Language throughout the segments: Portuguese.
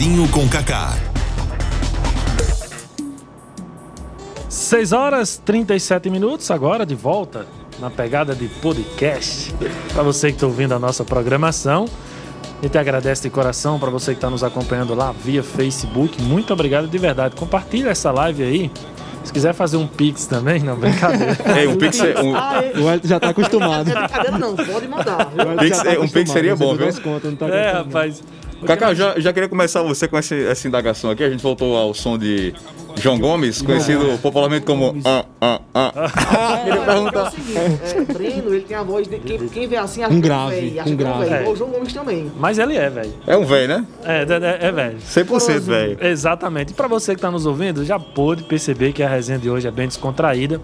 Cafezinho com Cacá. 6 horas 37 minutos, agora de volta na pegada de podcast. Para você que está ouvindo a nossa programação, a gente agradece de coração para você que está nos acompanhando lá via Facebook. Muito obrigado de verdade. Compartilha essa live aí. Se quiser fazer um pix também, não, brincadeira. É, um pix, é- um, Ah, é. O Elton já tá acostumado. É brincadeira não, pode mandar. Pix- tá é, um Pix seria bom, viu? não tá É, aguentando, não. Cacá, já, já queria começar você com essa, essa indagação aqui. A gente voltou ao som de João Gomes, conhecido popularmente como Ah, Ah, Ah. Queria É o perguntar. seguinte, é, Breno, ele tem a voz de quem, quem vê assim acha Um que é grave, velho, acha um que é grave. velho. É. O João Gomes também. Mas ele é, velho. É um velho, né? É, é, é velho. 100% velho. Exatamente. E para você que está nos ouvindo, já pôde perceber que a resenha de hoje é bem descontraída.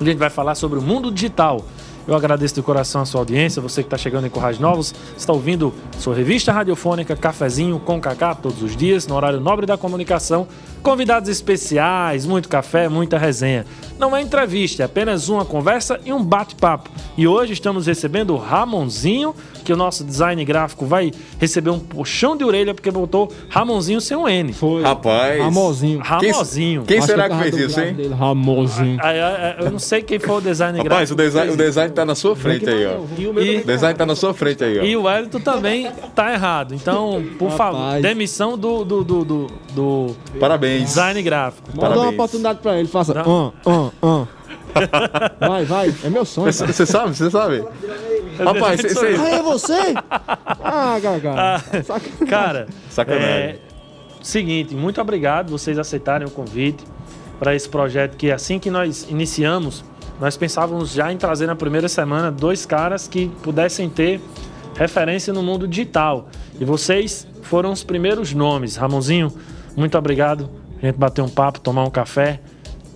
A gente vai falar sobre o mundo digital. Eu agradeço de coração a sua audiência, você que está chegando em Corrais Novos, está ouvindo sua revista radiofônica Cafezinho com Cacá todos os dias, no horário nobre da comunicação, convidados especiais, muito café, muita resenha. Não é entrevista, é apenas uma conversa e um bate-papo. E hoje estamos recebendo o Ramonzinho, que o nosso design gráfico vai receber um puxão de orelha porque botou Ramonzinho sem um N. Foi. Rapaz. Ramozinho. Ramozinho. Quem Acho será que causa fez isso, hein? dele, Ramosinho. Ah, é, é, Eu não sei quem foi o design Rapaz, gráfico. o design, o design tá na sua frente aí, ó. E o E- design tá na sua frente aí, ó. E o Wellington também tá errado. Então, por favor, Rapaz. demissão do, do, do, do, do Parabéns. design gráfico. Manda uma oportunidade pra ele, faça. Não. Ah, ah, ah. Vai, vai. É meu sonho. Você sabe? Você sabe? Rapaz, você- você- Ah, é você? Ah, Gaga. Saca- Cara, Sacanagem. é, seguinte, muito obrigado vocês aceitarem o convite para esse projeto que assim que nós iniciamos, nós pensávamos já em trazer na primeira semana dois caras que pudessem ter referência no mundo digital. E vocês foram os primeiros nomes. Ramonzinho, muito obrigado. A gente bater um papo, tomar um café.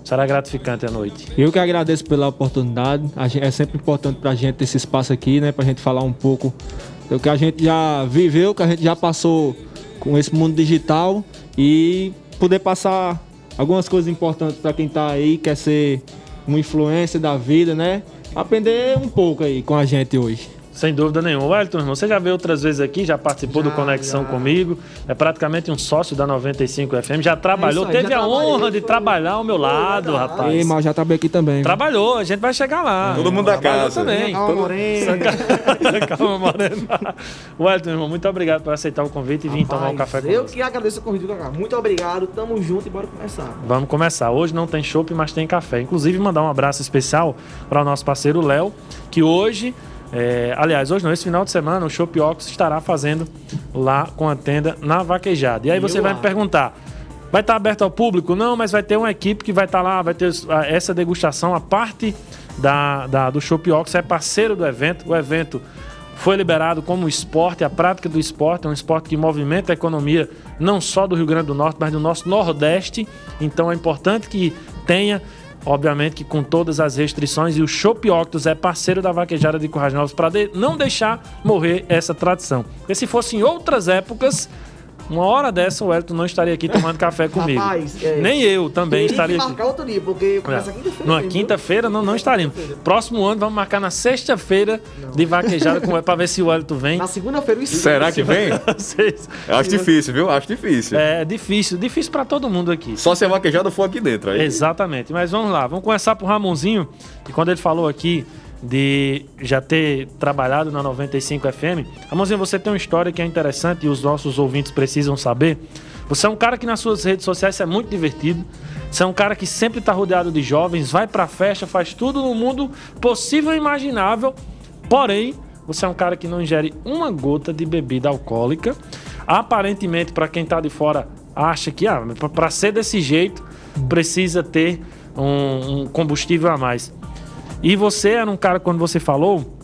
Será gratificante a noite. Eu que agradeço pela oportunidade. A gen- É sempre importante pra gente esse espaço aqui, né? Pra gente falar um pouco do que a gente já viveu, que a gente já passou com esse mundo digital e poder passar algumas coisas importantes pra quem tá aí, quer ser uma influência da vida, né? Aprender um pouco aí com a gente hoje. Sem dúvida nenhuma. Wellington, irmão, você já veio outras vezes aqui, já participou do Já, Conexão já. comigo, é praticamente um sócio da 95 FM, já trabalhou, É aí, teve já a honra de foi- trabalhar ao meu lado, rapaz. Ei, mas já trabalhei aqui também. Trabalhou, a gente vai chegar lá. Todo mundo da casa. também. Calma, Moreno. Calma, Moreno. Wellington, irmão, muito obrigado por aceitar o convite e vir tomar um café Eu conosco. que agradeço o convite, Cacá. Muito obrigado, tamo junto e bora começar. Vamos começar. Hoje não tem chopp, mas tem café. Inclusive, mandar um abraço especial para o nosso parceiro Léo, que hoje, é, aliás, hoje não, esse final de semana, o Chopp Ox estará fazendo lá com a tenda na Vaquejada. E aí você Eu vai me acho. perguntar. Vai estar aberto ao público? Não, mas vai ter uma equipe que vai estar lá, vai ter essa degustação. A parte da, da- do Chopp Ox é parceiro do evento. O evento foi liberado como esporte, a prática do esporte é um esporte que movimenta a economia não só do Rio Grande do Norte, mas do nosso Nordeste. Então é importante que tenha, obviamente que com todas as restrições, e o Chopp Octus é parceiro da Vaquejada de Currais Novos para não deixar morrer essa tradição. Porque se fosse em outras épocas, uma hora dessa o Wellington não estaria aqui tomando café comigo. Rapaz, é, Nem eu também estaria que aqui. marcar outro dia, porque começa É. quinta-feira. Numa quinta-feira não, não estaremos. Próximo ano vamos marcar na sexta-feira de vaquejada com para ver se o Wellington vem. Na segunda-feira o Será que vem? Acho difícil, viu? Acho difícil. É difícil, difícil para todo mundo aqui. Só se a vaquejada for aqui dentro. Aí. Exatamente. Mas vamos lá, vamos começar por Ramonzinho, que quando ele falou aqui de já ter trabalhado na 95 FM, Ramonzinho, você tem uma história que é interessante e os nossos ouvintes precisam saber. Você é um cara que nas suas redes sociais é muito divertido. Você é um cara que sempre está rodeado de jovens, vai pra festa, faz tudo no mundo possível e imaginável. Porém, você é um cara que não ingere uma gota de bebida alcoólica. Aparentemente, para quem tá de fora, acha que ah, para ser desse jeito precisa ter um, um combustível a mais. E você era um cara, quando você falou,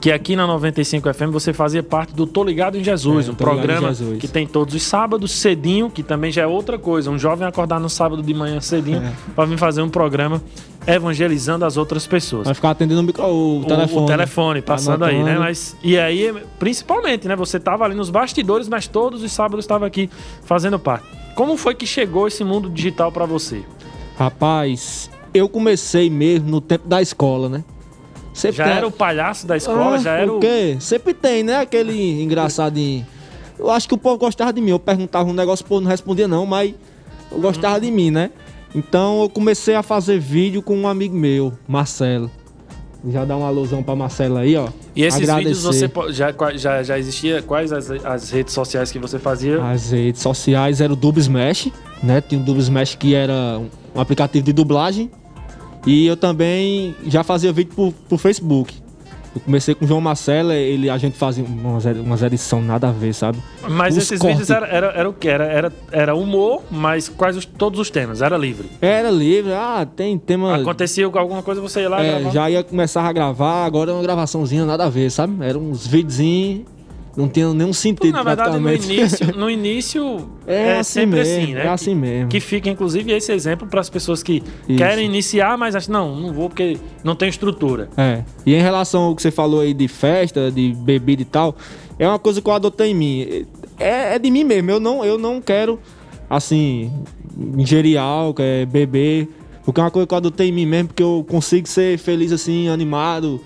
que aqui na 95 FM você fazia parte do Tô Ligado em Jesus, É, um programa Jesus. que tem todos os sábados cedinho, que também já é outra coisa. Um jovem acordar no sábado de manhã cedinho É. para vir fazer um programa evangelizando as outras pessoas. Vai ficar atendendo o, micro, o, O- telefone. O telefone, passando aí, né? Mas, e aí, principalmente, né? Você tava ali nos bastidores, mas todos os sábados estava aqui fazendo parte. Como foi que chegou esse mundo digital para você? Rapaz, eu comecei mesmo no tempo da escola, né? Sempre Já tem- era o palhaço da escola, Ah, já era o. quê? Sempre tem, né? Aquele engraçadinho. eu acho que o povo gostava de mim. Eu perguntava um negócio, o povo não respondia não, mas eu gostava de mim, né? Então eu comecei a fazer vídeo com um amigo meu, Marcelo. Já dá uma alusão pra Marcelo aí, ó. E esses Agradecer. vídeos você já, já, já existia? Quais as, as redes sociais que você fazia? As redes sociais era o Dub Smash, né? Tinha o Dub Smash que era um aplicativo de dublagem. E eu também já fazia vídeo por, por Facebook. Eu comecei com o João Marcelo, ele, a gente fazia umas, umas edições nada a ver, sabe? Mas Os esses cortes. vídeos era, era, era o que? Era, era, era humor, mas quais os- todos os temas? Era livre. Era livre, ah, tem tema. Acontecia alguma coisa, você ia lá É, gravar? já ia começar a gravar, agora é uma gravaçãozinha nada a ver, sabe? Era uns videozinhos, não tinha nenhum sentido na verdade, no início, no início É é, assim sempre mesmo, assim, né? é assim mesmo. Que fica, inclusive, esse exemplo para as pessoas que Isso. querem iniciar, mas acham, não, não vou porque não tem estrutura. É. E em relação ao que você falou aí de festa, de bebida e tal, é uma coisa que eu adotei em mim. É, é de mim mesmo. Eu não, eu não quero, assim, ingerir álcool, é, beber. Porque é uma coisa que eu adotei em mim mesmo, porque eu consigo ser feliz assim, animado,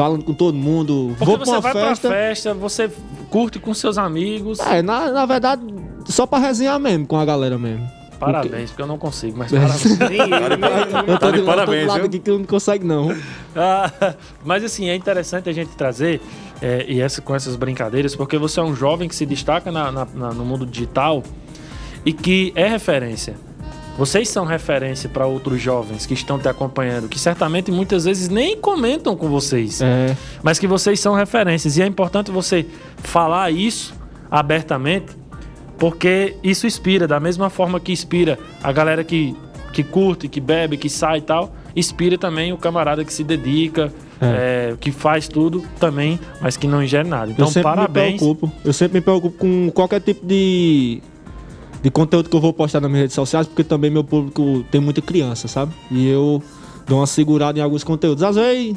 falando com todo mundo. Porque Vou pra você uma vai festa. pra festa, você curte com seus amigos. É, na, na verdade, só pra resenhar mesmo com a galera mesmo. Parabéns, porque eu não consigo, mas parabéns. Nem eu, Tá de de, eu tô parabéns, do lado aqui que eu não consegue, não. Ah, mas assim, é interessante a gente trazer é, e essa, com essas brincadeiras, porque você é um jovem que se destaca na- na- na- no mundo digital e que é referência. Vocês são referência para outros jovens que estão te acompanhando, que certamente muitas vezes nem comentam com vocês, É. mas que vocês são referências. E é importante você falar isso abertamente, porque isso inspira, da mesma forma que inspira a galera que, que curte, que bebe, que sai e tal, inspira também o camarada que se dedica, é, que faz tudo também, mas que não ingere nada. Então, eu sempre parabéns. me preocupo. Eu sempre me preocupo com qualquer tipo de, de conteúdo que eu vou postar nas minhas redes sociais, porque também meu público tem muita criança, sabe? E eu dou uma segurada em alguns conteúdos. Às vezes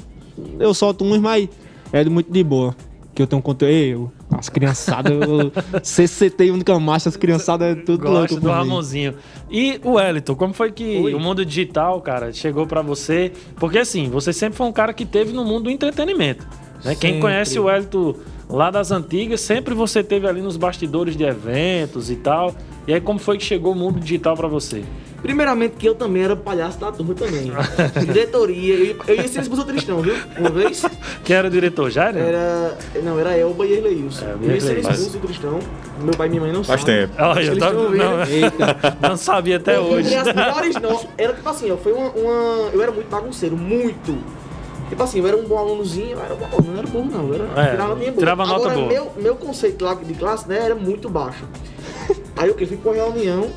eu solto uns, mas é de muito de boa. Que eu tenho um conteúdo. Eu, as criançadas, eu, CCT única marcha, as criançadas é tudo louco. Gosto do por mim. Ramonzinho. E o Wellington, como foi que Oi. o mundo digital, cara, chegou pra você? Porque assim, você sempre foi um cara que teve no mundo do entretenimento. Né? Quem conhece o Wellington lá das antigas, sempre você teve ali nos bastidores de eventos e tal. E aí, como foi que chegou o mundo digital pra você? Primeiramente que eu também era palhaço da turma também. Diretoria. Eu, ia- eu ia ser expulso Tristão, viu? Uma vez. Quem era o diretor? Já era? Era. Não, era Elba e Erleilson. É, eu ia ser expulso do Tristão. Meu pai e minha mãe não Faz sabem. tempo. Olha, eu tava- não, Eita, não sabia até Eu hoje. as melhores notas. Era tipo assim, ó, foi uma, uma- Eu era muito bagunceiro, muito. Tipo assim, eu era um bom alunozinho, eu era bom aluno, não era bom não, eu era, É, tirava nota boa. tirava nota Agora, boa. Meu, meu conceito lá de classe, né, era muito baixo. Aí eu que fui pra uma reunião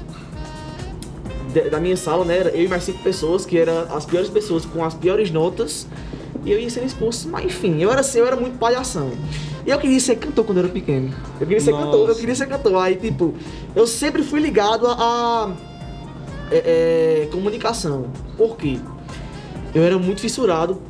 da minha sala, né, era eu e mais cinco pessoas, que eram as piores pessoas com as piores notas, e eu ia ser expulso, mas enfim, eu era assim, eu era muito palhação. E eu queria ser cantor quando eu era pequeno. Eu queria ser Nossa. cantor, eu queria ser cantor. Aí, tipo, eu sempre fui ligado a, a é, é, comunicação. Por quê? Eu era muito fissurado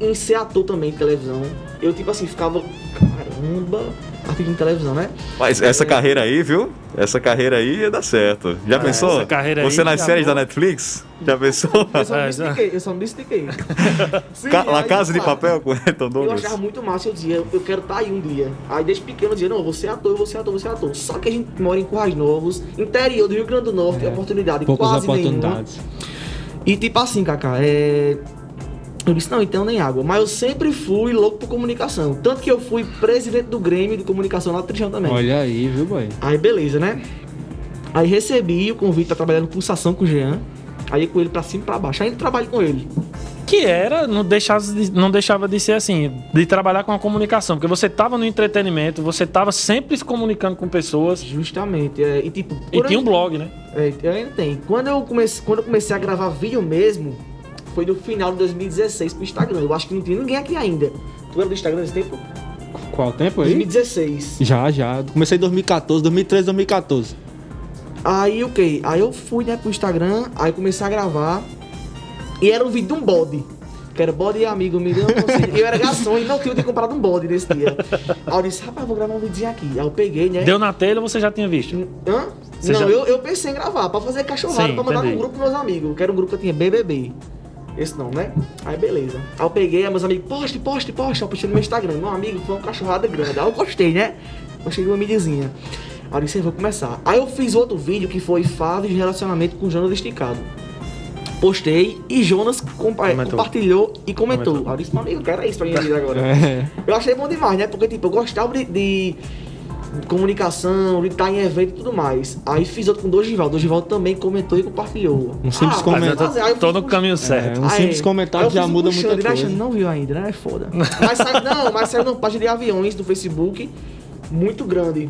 em ser ator também de televisão. Eu, tipo assim, ficava. Caramba, ator de televisão, né? Mas essa carreira aí, viu? Essa carreira aí ia dar certo. Já É, pensou? essa carreira Você aí nas séries da Netflix? Já pensou? Eu só É, me já. estiquei, eu só me estiquei. Sim, Ca La Casa de Papel com Elton Eu Douglas? achava muito massa, eu dizia, eu quero estar aí um dia. Aí desde pequeno eu dizia, não, eu vou ser ator, eu vou ser ator, eu vou ser ator. Só que a gente mora em Currais Novos, interior do Rio Grande do Norte, É, oportunidade poucas quase oportunidades. nenhuma. E tipo assim, Kaká, é. Eu disse, não, então nem água. Mas eu sempre fui louco por comunicação. Tanto que eu fui presidente do Grêmio de comunicação lá do Trijão também. Olha aí, viu, boy? Aí beleza, né? Aí recebi o convite pra trabalhar no Pulsação com o Jean. Aí com ele pra cima e pra baixo. Ainda trabalho com ele. Que era, não deixava, de, não deixava de ser assim, de trabalhar com a comunicação. Porque você tava no entretenimento, você tava sempre se comunicando com pessoas. Justamente. é, e tipo. E tinha um blog, né? É, eu ainda tenho. Quando eu, comecei, quando eu comecei a gravar vídeo mesmo, foi no final de 2016 pro Instagram. Eu acho que não tinha ninguém aqui ainda. Tu era do Instagram nesse tempo? Qual tempo aí? 2016. Já, já. Comecei em 2014, 2013, 2014. Aí o que? Aí eu fui, né, pro Instagram, aí comecei a gravar. E era um vídeo de um bode. Que era bode e amigo, me deu um conselho. Eu era garçom e não tinha comprado um bode nesse dia. Aí eu disse, rapaz, vou gravar um videozinho aqui. Aí eu peguei, né? Deu na telha ou você já tinha visto? Hã? Você não, já- eu, eu pensei em gravar, pra fazer cachorrada, Sim, pra mandar entendi. num grupo com meus amigos. Que era um grupo que eu tinha BBB. Esse não, né? Aí beleza. Aí eu peguei, aí meus amigos, poste, poste, poste. Eu postei no meu Instagram. Meu amigo, foi uma cachorrada grande. Aí eu gostei, né? Gostei de uma mídiazinha. Aí eu disse, vou começar. Aí eu fiz outro vídeo que foi fase de relacionamento com Jonas Esticado. Postei e Jonas compa- Comentou. compartilhou e comentou. Comentou. Aí eu disse, meu amigo, eu quero isso pra minha vida agora. É. Eu achei bom demais, né? Porque, tipo, eu gostava de, de comunicação, estar em evento e tudo mais. Aí fiz outro com o Dorival. Dorival também comentou e compartilhou. Um simples Ah, comentário. eu Tô no caminho certo. um Aí, simples comentário aí eu já um muda com o muita coisa. Xande? Não viu ainda, né? É foda. Mas saiu, não, mas saiu na página de aviões do Facebook, muito grande.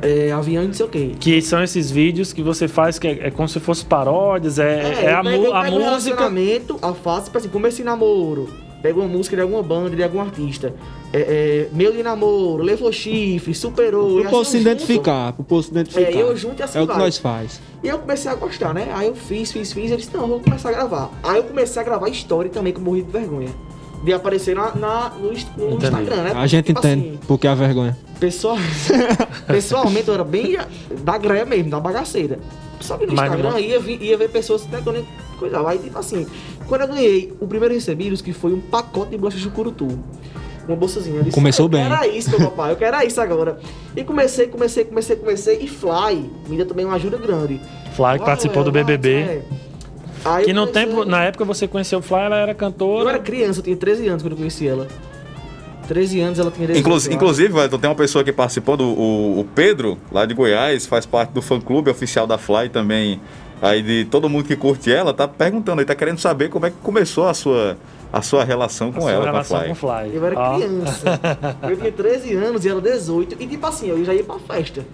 É, avião e não sei o quê. Que são esses vídeos que você faz que é, é como se fosse paródias, é, é eu a, pego- eu a um música. a face, tipo assim, comecei namoro. Pega uma música de alguma banda, de algum artista. É, é, meu de namoro, levou chifre, superou. e Pro povo assim se eu junto. identificar, pro povo se identificar. É, eu junto e assim É o que vai. nós faz. E eu comecei a gostar, né? Aí eu fiz, fiz, fiz. Eu disse, não, eu vou começar a gravar. Aí eu comecei a gravar história também, que eu morri de vergonha. De aparecer na, na- no, no. Instagram, né? A gente Tipo entende assim, porque é a vergonha. pessoal, pessoalmente eu era bem da greia mesmo, da bagaceira. Só que no Mas Instagram não- ia, ia ver pessoas até que eu nem coisava. Aí, tipo assim, quando eu ganhei, o primeiro recebidos que foi um pacote de bolachas de curutu. Uma bolsazinha. Eu disse, Começou "Ah, bem." Eu quero isso, meu papai, eu quero isso agora. E comecei, comecei, comecei, comecei. E Fly me deu também uma ajuda grande. Fly que participou do Uau, BBB. é. Aí Que eu no comecei- tempo, na época você conheceu o Fly, ela era cantora. Eu era criança, eu tinha 13 anos quando eu conheci ela. 13 anos ela tinha 18 Inclu- eu acho. inclusive, Wellington, tem uma pessoa que participou, do, o, o Pedro, lá de Goiás, faz parte do fã-clube oficial da Fly também. Aí de todo mundo que curte ela, tá perguntando aí, tá querendo saber como é que começou a sua, a sua relação com Sua ela, com a relação Fly. com Fly. Eu era Ó. criança. eu tinha 13 anos e ela 18. E tipo assim, eu já ia pra festa.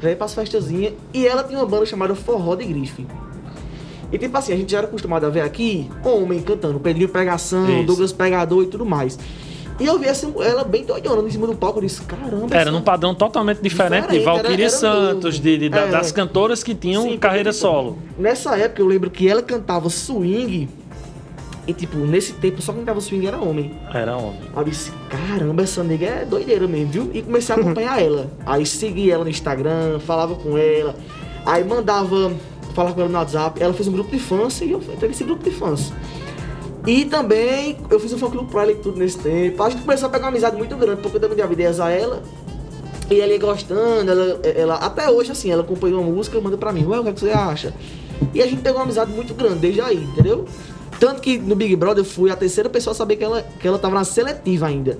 Já ia pras festazinhas. E ela tinha uma banda chamada Forró de Grife. E tipo assim, a gente já era acostumado a ver aqui homem cantando, Pedrinho Pregação, Isso. Douglas Pregador e tudo mais. E eu vi essa, ela bem doidona em cima do palco. Eu disse, caramba. Era num padrão totalmente diferente, de Diferente, era- era Santos, de, de- da- É. das cantoras que tinham Sim, carreira porque, solo. Nessa época eu lembro que ela cantava swing. E tipo, nesse tempo só quem cantava swing era homem. Era homem. Aí eu disse, caramba, essa nega é doideira mesmo, viu? E comecei a acompanhar ela. Aí segui ela no Instagram, falava com ela. Aí mandava, falava com ela no WhatsApp. Ela fez um grupo de fãs e eu entrei nesse grupo de fãs. E também eu fiz um fã clube pra ela e tudo nesse tempo. A gente começou a pegar uma amizade muito grande, porque eu também dava ideias a ela. E ela ia gostando, ela, ela- até hoje, assim, ela acompanha uma música, manda pra mim, ué, o que, é que você acha? E a gente pegou uma amizade muito grande desde aí, entendeu? Tanto que no Big Brother eu fui a terceira pessoa a saber que ela, que ela tava na seletiva ainda.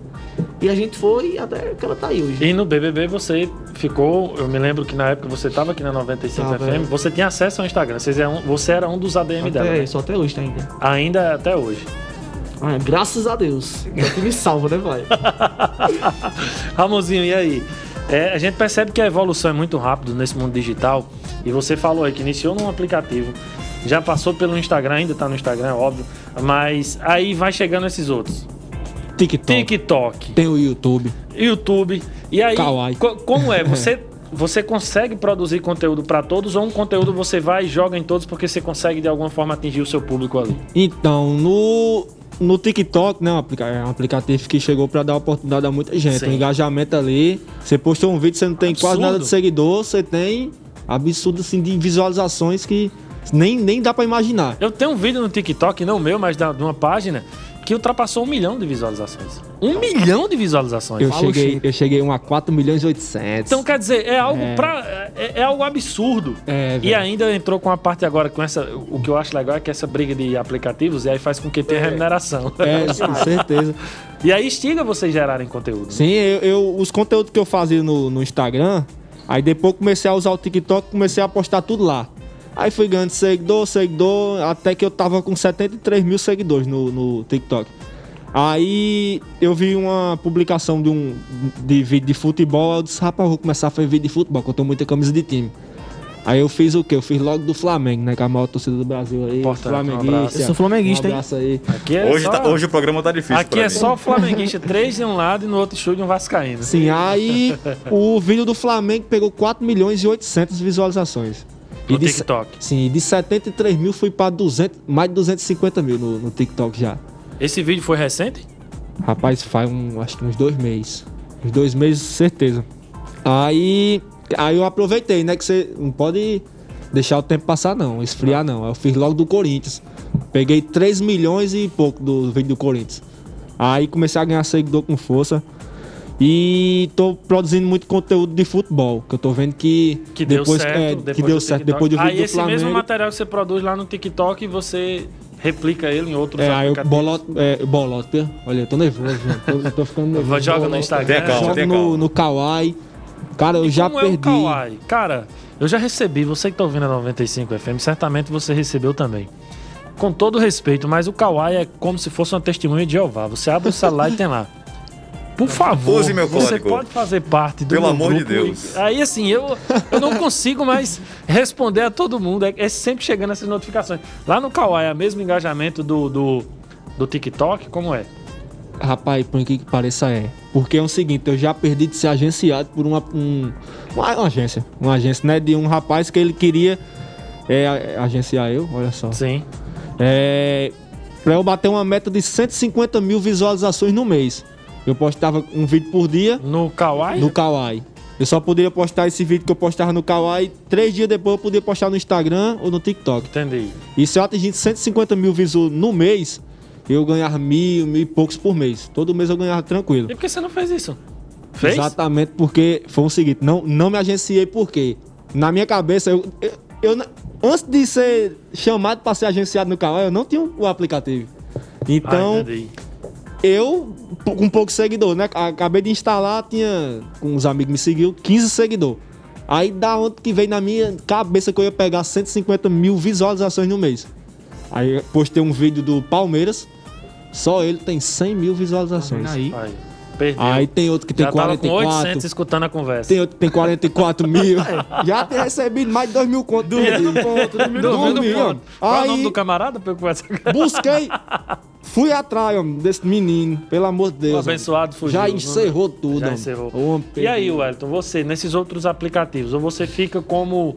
E a gente foi até que ela tá aí hoje. E no BBB você ficou, eu me lembro que na época você estava aqui na 95 Tava, FM, é. você tinha acesso ao Instagram, vocês eram- você era um dos ADM dela, até, né? Só até hoje tá ainda. ainda até hoje. Ah, graças a Deus. É que me salva, né, vai? Ramonzinho, e aí? É, a gente percebe que a evolução é muito rápida nesse mundo digital. E você falou aí que iniciou num aplicativo, já passou pelo Instagram, ainda tá no Instagram, óbvio. Mas aí vai chegando esses outros. TikTok. TikTok, Tem o YouTube. YouTube. E aí, Kawaii. co- como é? Você, você consegue produzir conteúdo para todos ou um conteúdo você vai e joga em todos porque você consegue de alguma forma atingir o seu público ali? Então, no, no TikTok, né, é um aplicativo que chegou pra dar oportunidade a muita gente. Sim. O engajamento ali. Você postou um vídeo, você não tem quase Absurdo. nada de seguidor, você tem absurdo assim de visualizações que nem, nem dá pra imaginar. Eu tenho um vídeo no TikTok, não meu, mas da- de uma página, que ultrapassou um milhão de visualizações. Um milhão de visualizações. Eu Fala cheguei, eu cheguei a um a 4 milhões e 800. Então, quer dizer, é algo É. pra. É, é algo absurdo. É, e ainda entrou com a parte agora, com essa. O que eu acho legal é que essa briga de aplicativos e aí faz com que tenha remuneração. É, com certeza. e aí instiga vocês gerarem conteúdo. né? Sim, eu, eu- os conteúdos que eu fazia no, no Instagram, aí depois comecei a usar o TikTok, comecei a postar tudo lá. Aí fui ganhando seguidor, seguidor, até que eu tava com 73 mil seguidores no, no TikTok. Aí eu vi uma publicação de um de vídeo de futebol, eu disse, rapaz, eu vou começar a fazer vídeo de futebol, que eu tenho muita camisa de time. Aí eu fiz o quê? Eu fiz logo do Flamengo, né? Que é a maior torcida do Brasil aí. Importante, um flamenguista. abraço. Eu sou flamenguista, um hein? abraço aí. Aqui é Hoje, só, tá- hoje o programa tá difícil aqui pra é mim. só flamenguista, três de um lado e no outro estúdio um vascaíno. Sim, aí o vídeo do Flamengo pegou 4 milhões e 800 visualizações. No de, TikTok. Sim, de 73 mil fui pra 200, mais de 250 mil no, no TikTok já. Esse vídeo foi recente? Rapaz, faz um, acho que uns dois meses. Uns dois meses, certeza. Aí, aí eu aproveitei, né? Que você não pode deixar o tempo passar, não. Esfriar, não. Eu fiz logo do Corinthians. Peguei 3 milhões e pouco do vídeo do Corinthians. Aí comecei a ganhar seguidor com força. E tô produzindo muito conteúdo de futebol, que eu tô vendo que, Que deu depois, certo. é, depois que deu do certo TikTok. depois do vídeo Aí do esse Flamengo. mesmo material que você produz lá no TikTok, você replica ele em outros É, aí eu aplicativos. bolot, é, bolot, olha, eu tô nervoso. Tô, tô ficando nervoso. Joga no. Instagram. Calma, tenha no, no Kawaii. Cara, eu já Como perdi. é o Kawaii? Cara, eu já recebi, você que tá ouvindo a 95 FM, certamente você recebeu também. Com todo respeito, mas o Kawaii é como se fosse uma testemunha de Jeová. Você abre o celular e tem lá. Por favor, Use meu você pode fazer parte do Pelo meu amor de grupo. Deus. Aí assim, eu, eu não consigo mais responder a todo mundo. É, é sempre chegando essas notificações. Lá no Kawaii é o mesmo engajamento do, do, do TikTok? Como é? Rapaz, por que que pareça é. Porque é o seguinte, eu já perdi de ser agenciado por uma, um- uma, uma agência. Uma agência, né? De um rapaz que ele queria é, agenciar eu, olha só. Sim. É, pra eu bater uma meta de 150 mil visualizações no mês. Eu postava um vídeo por dia No Kawaii? no Kawaii. Eu só poderia postar esse vídeo que eu postava no Kawaii. Três dias depois eu podia postar no Instagram ou no TikTok. Entendi. E se eu atingir 150 mil visualizações no mês, eu ganhava mil, mil e poucos por mês. Todo mês eu ganhava tranquilo. E por que você não fez isso? Fez? Exatamente porque foi o seguinte, não, não me agenciei porque na minha cabeça eu, eu, eu antes de ser chamado para ser agenciado no canal, eu não tinha o aplicativo. Ah, Então, entendi. Eu com pouco seguidor, né? Acabei de instalar, tinha com uns amigos me seguiu 15 seguidores. Aí da onde que veio na minha cabeça que eu ia pegar 150 mil visualizações no mês. Aí postei um vídeo do Palmeiras, só ele tem 100 mil visualizações. Aí. Aí, perdeu. Aí tem outro que tem Já tava com 44. 800 escutando a conversa. Tem outro que tem 44 mil. Já tem recebido mais de 2 mil contos. Dormindo ponto, dormindo ponto. Qual é o nome do camarada busquei, fui atrás homem, desse menino, pelo amor de O Deus. abençoado fugiu. Já não- encerrou tudo. Já encerrou. Homem, E aí. Wellington, você, nesses outros aplicativos, ou você fica como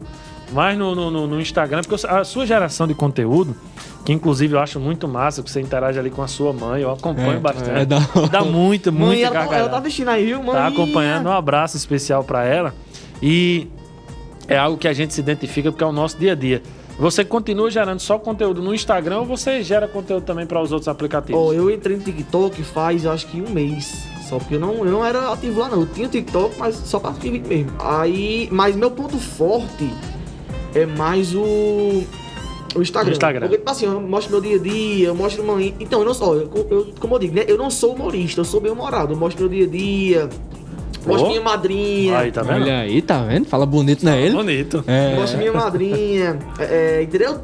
mais no, no, no- no Instagram, porque a sua geração de conteúdo, que inclusive eu acho muito massa, que você interage ali com a sua mãe, eu acompanho É, bastante. é da- Dá muito, muito Mãe, ela, tá- ela tá assistindo aí, viu, mãe? tá acompanhando. Um abraço especial pra ela. E é algo que a gente se identifica porque é o nosso dia a dia. Você continua gerando só conteúdo no Instagram ou você gera conteúdo também para os outros aplicativos? Ó, eu entrei no TikTok faz acho que um mês. Só porque eu não, eu não era ativo lá não. Eu tinha TikTok, mas só assistir vídeo mesmo. Aí. Mas meu ponto forte é mais o. O Instagram. O Instagram. Porque, tipo assim, eu mostro meu dia a dia, eu mostro uma. Então, eu não sou. Eu, eu- como eu digo, né? Eu não sou humorista, eu sou bem humorado. Eu mostro meu dia a dia. Mostro Oh. minha madrinha. Aí, tá vendo? Olha aí, tá vendo? Fala bonito, né ele? Bonito. É. Mostro minha madrinha. é, é, entendeu?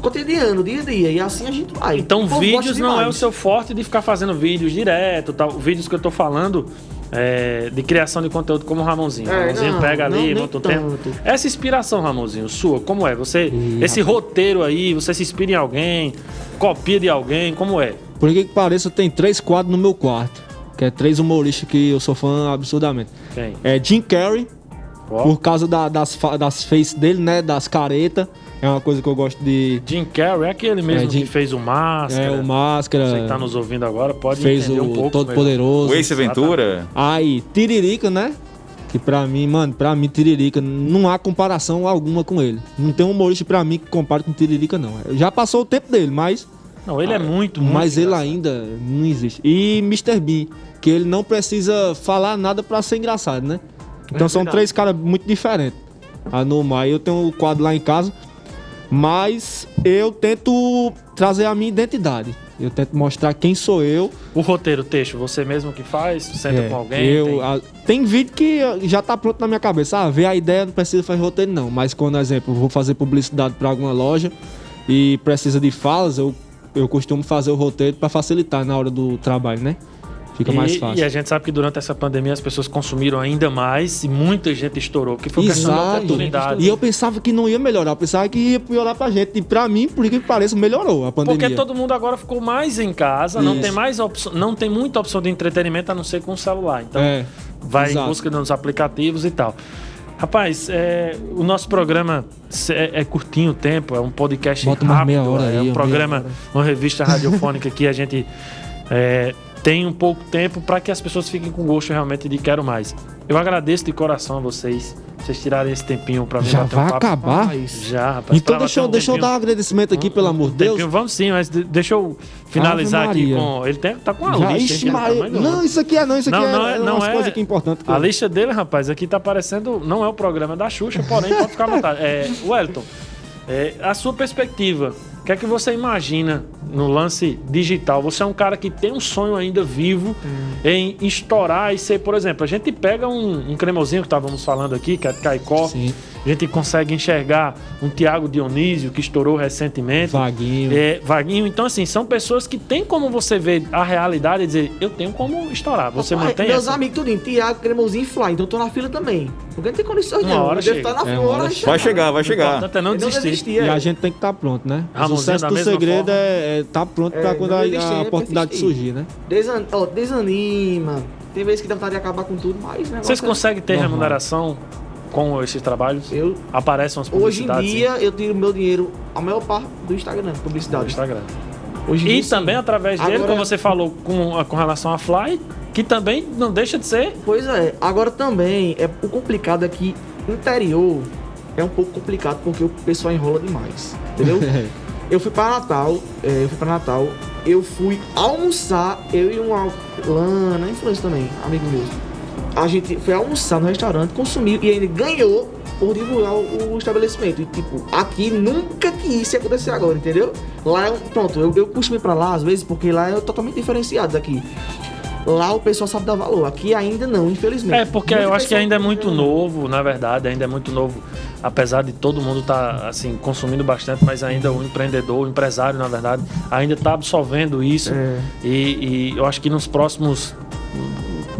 Cotidiano, dia a dia. E assim a gente vai. Então, vídeos não é o seu forte de ficar fazendo vídeos direto, tal. Vídeos que eu tô falando é, de criação de conteúdo como o Ramonzinho. O É, Ramonzinho não, pega não, ali, nem monta o tempo. Essa inspiração, Ramonzinho, sua, como é? Você, Ih, esse roteiro aí, você se inspira em alguém, copia de alguém, como é? Por que que pareça, tem três quadros no meu quarto. Que é três humoristas que eu sou fã absurdamente. Quem? É Jim Carrey, por causa da- das, das faces dele, né? Das caretas. É uma coisa que eu gosto de. Jim Carrey, é aquele mesmo É, Jim- que fez o Máscara. É, o Máscara. Você que tá nos ouvindo agora pode fez entender o um Todo melhor. Poderoso. O Ace Ventura. Aí, Tiririca, né? Que pra mim, mano, pra mim, Tiririca, não há comparação alguma com ele. Não tem um humorista pra mim que compare com Tiririca, não. Já passou o tempo dele, mas, Não, ele é muito, muito mas ele engraçado. ainda não existe. E Mr. B, que ele não precisa falar nada pra ser engraçado, né? Então É são três caras muito diferentes. A Numa, eu tenho o quadro lá em casa, mas eu tento trazer a minha identidade. Eu tento mostrar quem sou eu O roteiro, o texto, você mesmo que faz? Senta É, com alguém? Eu, tem- a- tem vídeo que já tá pronto na minha cabeça. Ah, ver a ideia não precisa fazer roteiro, não. Mas quando, exemplo, eu vou fazer publicidade para alguma loja e precisa de falas, eu, eu costumo fazer o roteiro para facilitar na hora do trabalho, né? Fica e, mais fácil. E a gente sabe que durante essa pandemia as pessoas consumiram ainda mais e muita gente estourou, porque foi questão Exato. oportunidade. E eu pensava que não ia melhorar, eu pensava que ia piorar pra gente. E pra mim, por que pareça, melhorou a pandemia. Porque todo mundo agora ficou mais em casa, não Isso. tem mais opção, não tem muita opção de entretenimento a não ser com o celular. Então É, vai exato. em busca dos aplicativos e tal. Rapaz, é, o nosso programa é, é curtinho o tempo, é um podcast Bota rápido, meia hora é aí, um programa, uma revista radiofônica que a gente é, tem um pouco tempo para que as pessoas fiquem com gosto realmente de quero mais. Eu agradeço de coração a vocês vocês tirarem esse tempinho pra vir Já bater um vai papo. acabar? Já, rapaz. Então deixa eu, um deixa eu dar um agradecimento aqui, pelo amor de Deus. Tempinho, vamos sim, mas de- deixa eu finalizar aqui com. Ele tem, tá com uma Já, lista. ixi, é tamanho Não, isso aqui é não, isso aqui Não, é, não é- é não é- coisas aqui importantes. que A lista dele, rapaz, aqui tá parecendo. Não é o programa da Xuxa, porém pode ficar à vontade. É, Wellington, é, a sua perspectiva. O que é que você imagina no lance digital? Você é um cara que tem um sonho ainda vivo em estourar e ser, por exemplo, a gente pega um, um cremosinho que estávamos falando aqui, que é de Caicó. Sim. A gente consegue enxergar um Tiago Dionísio que estourou recentemente. Vaguinho. É, Vaguinho. Então, assim, são pessoas que têm como você ver a realidade e dizer, eu tenho como estourar. Você Rapaz, mantém Meus essa? amigos, tudinho, Tiago, Cremosinho e Fly, então eu tô na fila também. Porque não tem condições Uma não. hora chega. estar na É, hora chega. Vai chegar, vai chegar. importante é não não desistir. desisti, E é. a gente tem que estar pronto, né? O sucesso do segredo forma. é estar pronto É, pra não quando a, desistir, a é oportunidade surgir, né? Desan... ó, desanima. Tem vezes que dá vontade de acabar com tudo, mas... Vocês é- conseguem ter Normal. remuneração com esses trabalhos? Eu, Aparecem umas hoje em publicidades dia, eu tiro meu dinheiro, a maior parte do Instagram, no publicidade. Instagram. Hoje E dia, sim. também através dele, Agora- como você falou com, com relação a Fly, que também não deixa de ser. Pois é, agora também, é, o complicado é que interior é um pouco complicado porque o pessoal enrola demais, entendeu? eu fui pra Natal, é, eu fui pra Natal, eu fui almoçar, eu e uma Lana, influência também, amigo meu. A gente foi almoçar no restaurante, consumiu e ainda ganhou por divulgar o, o estabelecimento. E tipo, aqui nunca que isso ia acontecer agora, entendeu? Lá é um, pronto, eu, eu costumo ir pra lá às vezes porque lá é totalmente diferenciado daqui. Lá o pessoal sabe dar valor, aqui ainda não, infelizmente. É, porque Muito eu acho que ainda é muito novo, na verdade, ainda é muito novo. Apesar de todo mundo estar assim consumindo bastante, mas ainda o empreendedor, o empresário, na verdade, ainda está absorvendo isso. É. E, e eu acho que nos próximos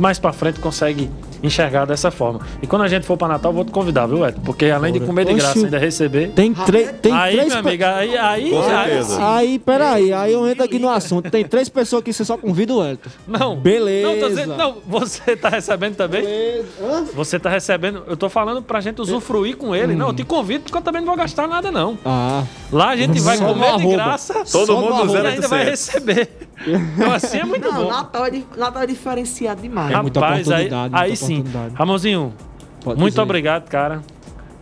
mais pra frente consegue enxergar dessa forma. E quando a gente for pra Natal, eu vou te convidar, viu, Edson? Porque além de comer de graça e ainda receber. Tem, três tem aí, três... meu pe- amigo, aí, aí, aí. Aí, peraí, aí eu entro aqui no assunto. Tem três pessoas que você só convida o Elton. Não. Beleza. Não, tô dizendo, não, você tá recebendo também? Beleza. Hã? Você tá recebendo, eu tô falando pra gente usufruir com ele. Não, eu te convido porque eu também não vou gastar nada, não. Ah, Lá a gente vai Só comer de graça Todo Só mundo no no e zero ainda vai 800. receber. Então assim é muito Não, bom. Natal é, Natal é diferenciado demais. É muita Rapaz, aí, oportunidade, aí muita sim. oportunidade. Ramonzinho, pode muito dizer. obrigado, cara.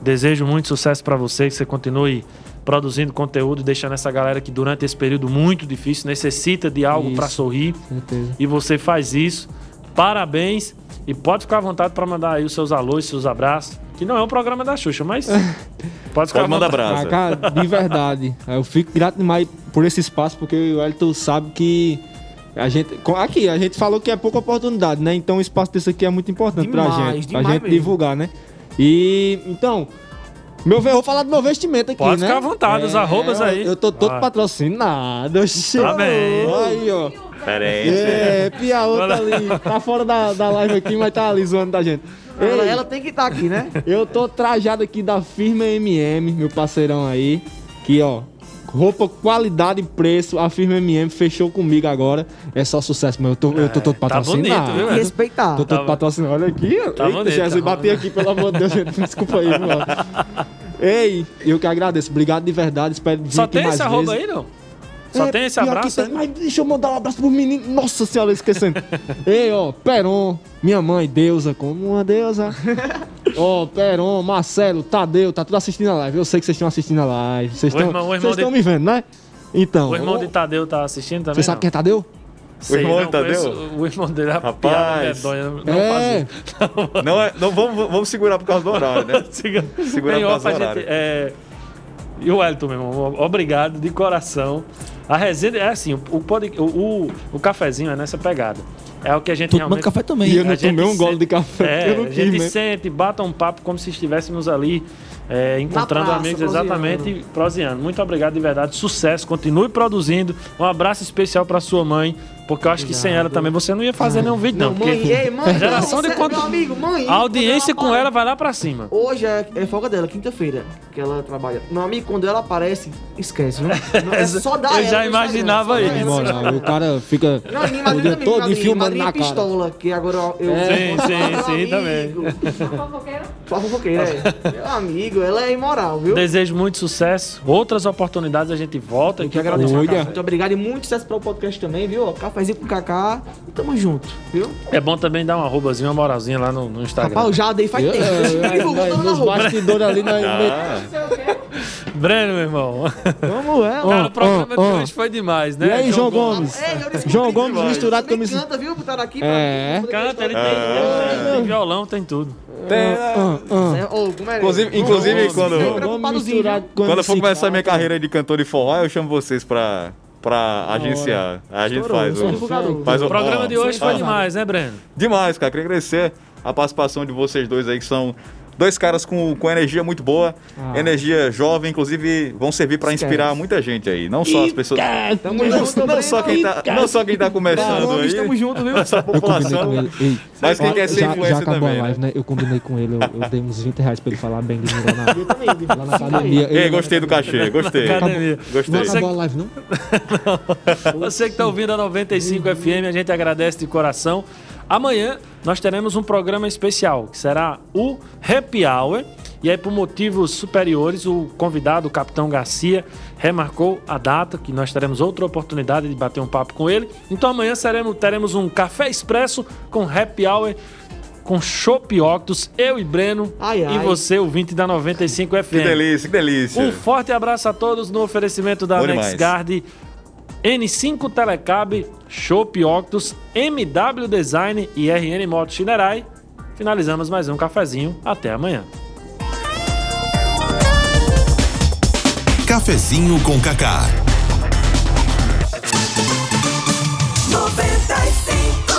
Desejo muito sucesso pra você, que você continue produzindo conteúdo, deixando essa galera que durante esse período muito difícil necessita de algo pra sorrir. Certeza. E você faz isso. Parabéns. E pode ficar à vontade pra mandar aí os seus alôs, seus abraços. Que não é um programa da Xuxa, mas pode ficar Pode mandar brasa. Ah, cara, de verdade. Eu fico grato demais por esse espaço, porque o Elton sabe que a gente. Aqui, a gente falou que é pouca oportunidade, né? Então o espaço desse aqui é muito importante pra Demais, gente. Pra gente mesmo. divulgar, né? E. Então. Meu, vou falar do meu vestimento aqui, Pode né? ficar à vontade, os arrobas eu- aí. Eu tô todo patrocinado. Tá bem. Aí, ó. Diferente. É, Piauí tá ali. Tá fora da, da live aqui, mas tá ali zoando da gente. Ela, Ei, ela tem que estar aqui, né? eu tô trajado aqui da firma MM, meu parceirão aí. Que, ó, roupa, qualidade e preço. A firma MM fechou comigo agora. É só sucesso, mas eu tô, eu tô todo tá patrocinado. bonito, viu, Tem que velho? respeitar. Tô todo Tá- patrocinado. Olha aqui, ó. Tá Eita, bonito, Jesus, tá bati aqui, pelo amor de Deus, gente. Desculpa aí, mano. Ei, eu que agradeço. Obrigado de verdade. Espero vir Só aqui tem mais esse arroba aí, não? Só É, tem esse abraço tem, aí? Mas deixa eu mandar um abraço pro menino. Nossa senhora, esquecendo. Ei, ó, Peron, minha mãe, deusa, como uma deusa. Ó, Peron, Marcelo, Tadeu, tá tudo assistindo a live. Eu sei que vocês estão assistindo a live. Vocês O estão o de- me vendo, né? Então. O irmão ó, de Tadeu tá assistindo também? Você sabe quem é Tadeu? Sei, irmão de não, Tadeu? conheço O irmão dele é Rapaz. piada medonha. Não é. fazia. Não, é, não vamos, vamos segurar por causa do horário, né? Siga- Segura Bem, a ó, pausa pra gente, é... E o Wellington, meu irmão, obrigado de coração. A resenha é assim, o, o, pod- o, o, o cafezinho é nessa pegada. É o que a gente Tô tomando realmente... café também. E eu não tomei um gole de café. É, eu não a quis, gente né? sente, bata um papo como se estivéssemos ali é, encontrando praça, amigos proseando. exatamente proseando. Muito obrigado de verdade, sucesso, continue produzindo. Um abraço especial para sua mãe, porque eu acho que sem ela também você não ia fazer nenhum vídeo não, Não, mãe, porque ei, mãe, a geração não, de você é quando meu amigo, mãe. a audiência quando com ela ela vai lá pra cima. Hoje é, é folga dela, quinta-feira, que ela trabalha. Meu amigo, quando ela aparece, esquece, viu? Não é só dar Eu ela já imaginava isso. ela. Moral, o cara fica Não, o dia todo madrinha, madrinha na cara. pistola, que agora eu... Sim, sim, meu sim, amigo. também. Fofoqueiro? Só fofoqueira, é. Meu amigo, ela é imoral, viu? Desejo muito sucesso. Outras oportunidades a gente volta. Eu aqui que agradeço. Muito obrigado e muito sucesso para o podcast também, viu? Cafézinho com Cacá. E tamo junto, viu? É bom também dar uma arrobazinha, uma moralzinha lá no, no Instagram. Rapaz, eu já dei faz Eu- tempo. eu- eu- tamo na Nos bastidores ali, nós Breno, meu irmão. Vamos, é. Cara, o programa de ó. hoje foi demais, né? E aí, João Gomes? É, eu disse- João Gomes Ele misturado com mis- canta, viu? Botaram aqui É. pra Canta, ele tem, Ah. tem- violão, tem tudo. Tem. É, é? Inclusive, João inclusive Gomes, quando, João Gomes viu? com quando eu for começar a minha carreira de cantor de forró, eu chamo vocês pra, pra agenciar. A gente Estourou, faz o. Faz O programa ó, de hoje foi ó, demais, né, Breno? Demais, cara. Queria agradecer a participação de vocês dois aí, que são dois caras com, com energia muito boa, Ah. energia jovem, inclusive vão servir pra inspirar muita gente aí. Não só as pessoas. Tamo Não, junto, não só quem tá, não só quem tá começando Gomes, aí, tamo junto, viu? essa população. ele. Ei, Mas quem ó, quer ser já, já influencer acabou também, a live, né? né? Eu combinei com ele, eu, eu dei uns 20 reais pra ele falar bem de mim lá na, Eu também, viu? lá na academia. Ei, gostei do cachê, gostei. Academia. Não Gostei. acabou a live, não? Você que está ouvindo a 95 FM, a gente agradece de coração. Amanhã nós teremos um programa especial, que será o Happy Hour. E aí, por motivos superiores, o convidado, o Capitão Garcia, remarcou a data, que nós teremos outra oportunidade de bater um papo com ele. Então amanhã seremos, teremos um café expresso com Happy Hour, com Chopp Octus, eu e Breno, Ai, e ai. você, ouvinte da 95 FM. Que delícia, que delícia. Um forte abraço a todos no oferecimento da Bom demais. NexGuard, N5 Telecab, Shop Octus, MW Design e RN Moto Shinerai. Finalizamos mais um cafezinho. Até amanhã. Cafezinho com Cacá. 95.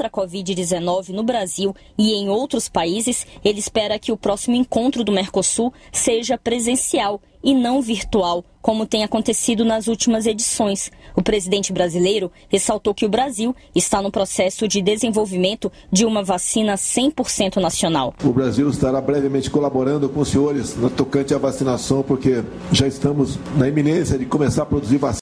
Contra a Covid-19 no Brasil e em outros países, ele espera que o próximo encontro do Mercosul seja presencial e não virtual, como tem acontecido nas últimas edições. O presidente brasileiro ressaltou que o Brasil está no processo de desenvolvimento de uma vacina 100% nacional. O Brasil estará brevemente colaborando com os senhores no tocante à vacinação, porque já estamos na iminência de começar a produzir vacina.